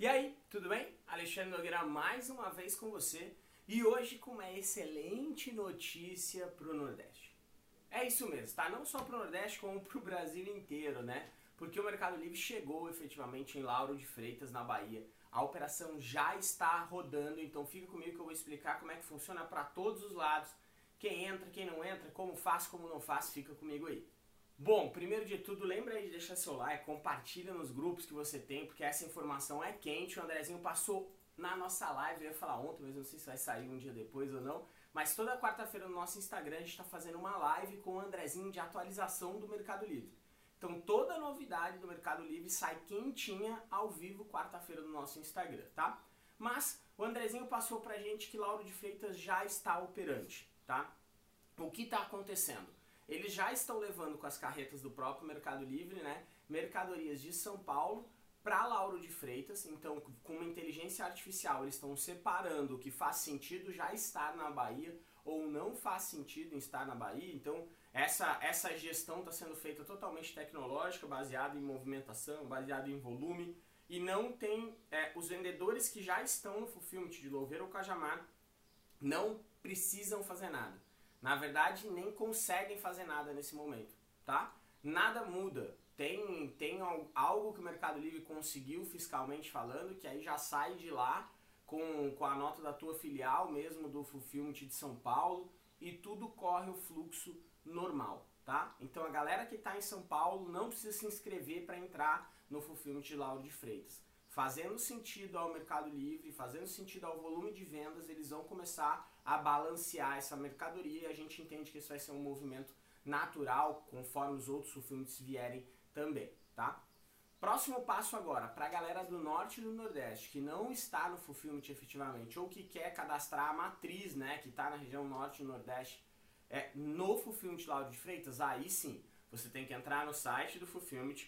E aí, tudo bem? Alexandre Nogueira mais uma vez com você e hoje com uma excelente notícia para o Nordeste. É isso mesmo, tá? Não só para o Nordeste, como para o Brasil inteiro, né? Porque o Mercado Livre chegou efetivamente em Lauro de Freitas, na Bahia. A operação já está rodando, então fica comigo que eu vou explicar como é que funciona para todos os lados. Quem entra, quem não entra, como faz, como não faz, fica comigo aí. Bom, primeiro de tudo, lembra aí de deixar seu like, compartilha nos grupos que você tem, porque essa informação é quente. O Andrezinho passou na nossa live, eu ia falar ontem, mas não sei se vai sair um dia depois ou não. Mas toda quarta-feira no nosso Instagram a gente está fazendo uma live com o Andrezinho de atualização do Mercado Livre. Então toda novidade do Mercado Livre sai quentinha ao vivo quarta-feira no nosso Instagram, tá? Mas o Andrezinho passou pra gente que Lauro de Freitas já está operante, tá? O que está acontecendo? Eles já estão levando com as carretas do próprio Mercado Livre, né, mercadorias de São Paulo para Lauro de Freitas. Então, com uma inteligência artificial, eles estão separando o que faz sentido já estar na Bahia ou não faz sentido estar na Bahia. Então, essa, essa gestão está sendo feita totalmente tecnológica, baseada em movimentação, baseada em volume. E não tem. É, os vendedores que já estão no Fulfillment de Louveira ou Cajamar não precisam fazer nada na verdade nem conseguem fazer nada nesse momento, tá? Nada muda. Tem, tem algo que o Mercado Livre conseguiu fiscalmente falando, que aí já sai de lá com, com a nota da tua filial mesmo do Fulfillment de São Paulo e tudo corre o fluxo normal, tá? Então a galera que está em São Paulo não precisa se inscrever para entrar no Fulfillment de Lauro de Freitas. Fazendo sentido ao Mercado Livre, fazendo sentido ao volume de vendas, eles vão começar a balancear essa mercadoria e a gente entende que isso vai ser um movimento natural conforme os outros fulfillments vierem também, tá? Próximo passo agora, para a galera do norte e do nordeste que não está no fulfillment efetivamente ou que quer cadastrar a matriz, né, que está na região norte e nordeste, é, no fulfillment Lauro de Freitas, aí sim, você tem que entrar no site do fulfillment,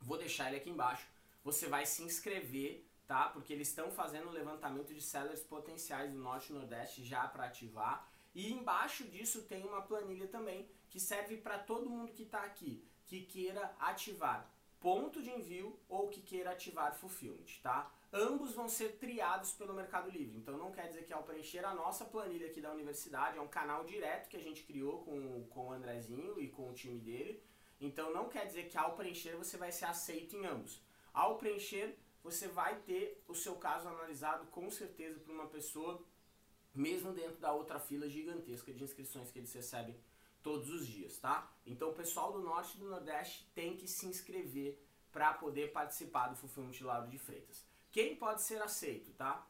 vou deixar ele aqui embaixo, você vai se inscrever tá? Porque eles estão fazendo um levantamento de sellers potenciais do Norte e Nordeste já para ativar. E embaixo disso tem uma planilha também que serve para todo mundo que está aqui, que queira ativar ponto de envio ou que queira ativar fulfillment, tá? Ambos vão ser triados pelo Mercado Livre. Então não quer dizer que ao preencher a nossa planilha aqui da universidade, é um canal direto que a gente criou com, com o Andrezinho e com o time dele. Então não quer dizer que ao preencher você vai ser aceito em ambos. Ao preencher, você vai ter o seu caso analisado com certeza por uma pessoa, mesmo dentro da outra fila gigantesca de inscrições que eles recebem todos os dias, tá? Então o pessoal do Norte e do Nordeste tem que se inscrever para poder participar do Fulfillment Lauro de Freitas. Quem pode ser aceito, tá?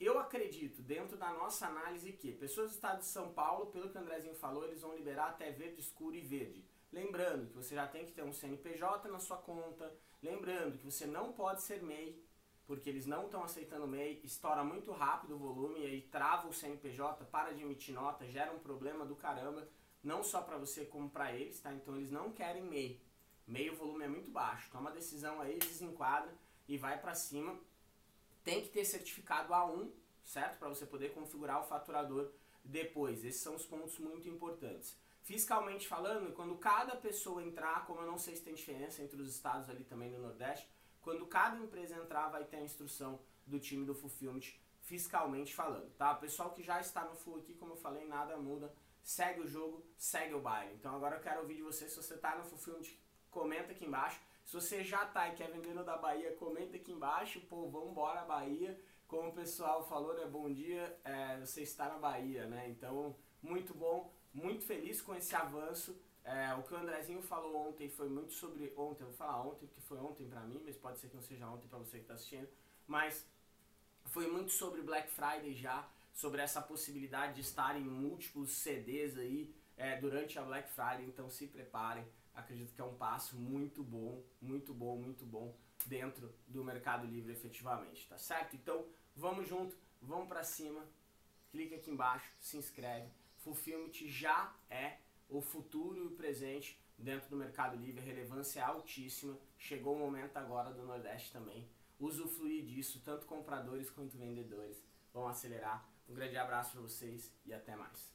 Eu acredito, dentro da nossa análise, que pessoas do estado de São Paulo, pelo que o Andrezinho falou, eles vão liberar até verde escuro e verde. Lembrando que você já tem que ter um CNPJ na sua conta. Lembrando que você não pode ser MEI, porque eles não estão aceitando MEI. Estoura muito rápido o volume e aí trava o CNPJ, para de emitir nota, gera um problema do caramba. Não só para você como para eles, tá? Então eles não querem MEI. MEI o volume é muito baixo. Toma a decisão aí, desenquadra e vai para cima. Tem que ter certificado A1, certo? Para você poder configurar o faturador depois. Esses são os pontos muito importantes fiscalmente falando, quando cada pessoa entrar, como eu não sei se tem diferença entre os estados ali também no Nordeste, quando cada empresa entrar, vai ter a instrução do time do Fulfillment fiscalmente falando, tá? Pessoal que já está no Full aqui, como eu falei, nada muda, segue o jogo, segue o baile. Então agora eu quero ouvir de você, se você está no Fulfillment, comenta aqui embaixo. Se você já está e quer vender no da Bahia, comenta aqui embaixo. Pô, vamos embora Bahia. Como o pessoal falou, né? Bom dia, é, você está na Bahia, né? Então, muito bom muito feliz com esse avanço. É, o que o Andrezinho falou ontem foi muito sobre. Ontem, eu vou falar ontem, porque foi ontem pra mim, mas pode ser que não seja ontem pra você que tá assistindo. Mas foi muito sobre Black Friday já, sobre essa possibilidade de estar em múltiplos CDs aí é, durante a Black Friday. Então se preparem, acredito que é um passo muito bom, muito bom, muito bom dentro do Mercado Livre efetivamente, tá certo? Então vamos junto, vamos pra cima, clica aqui embaixo, se inscreve Fulfillment já é o futuro e o presente dentro do Mercado Livre, a relevância é altíssima. Chegou o momento agora do Nordeste também. Usufruir disso, tanto compradores quanto vendedores vão acelerar. Um grande abraço para vocês e até mais.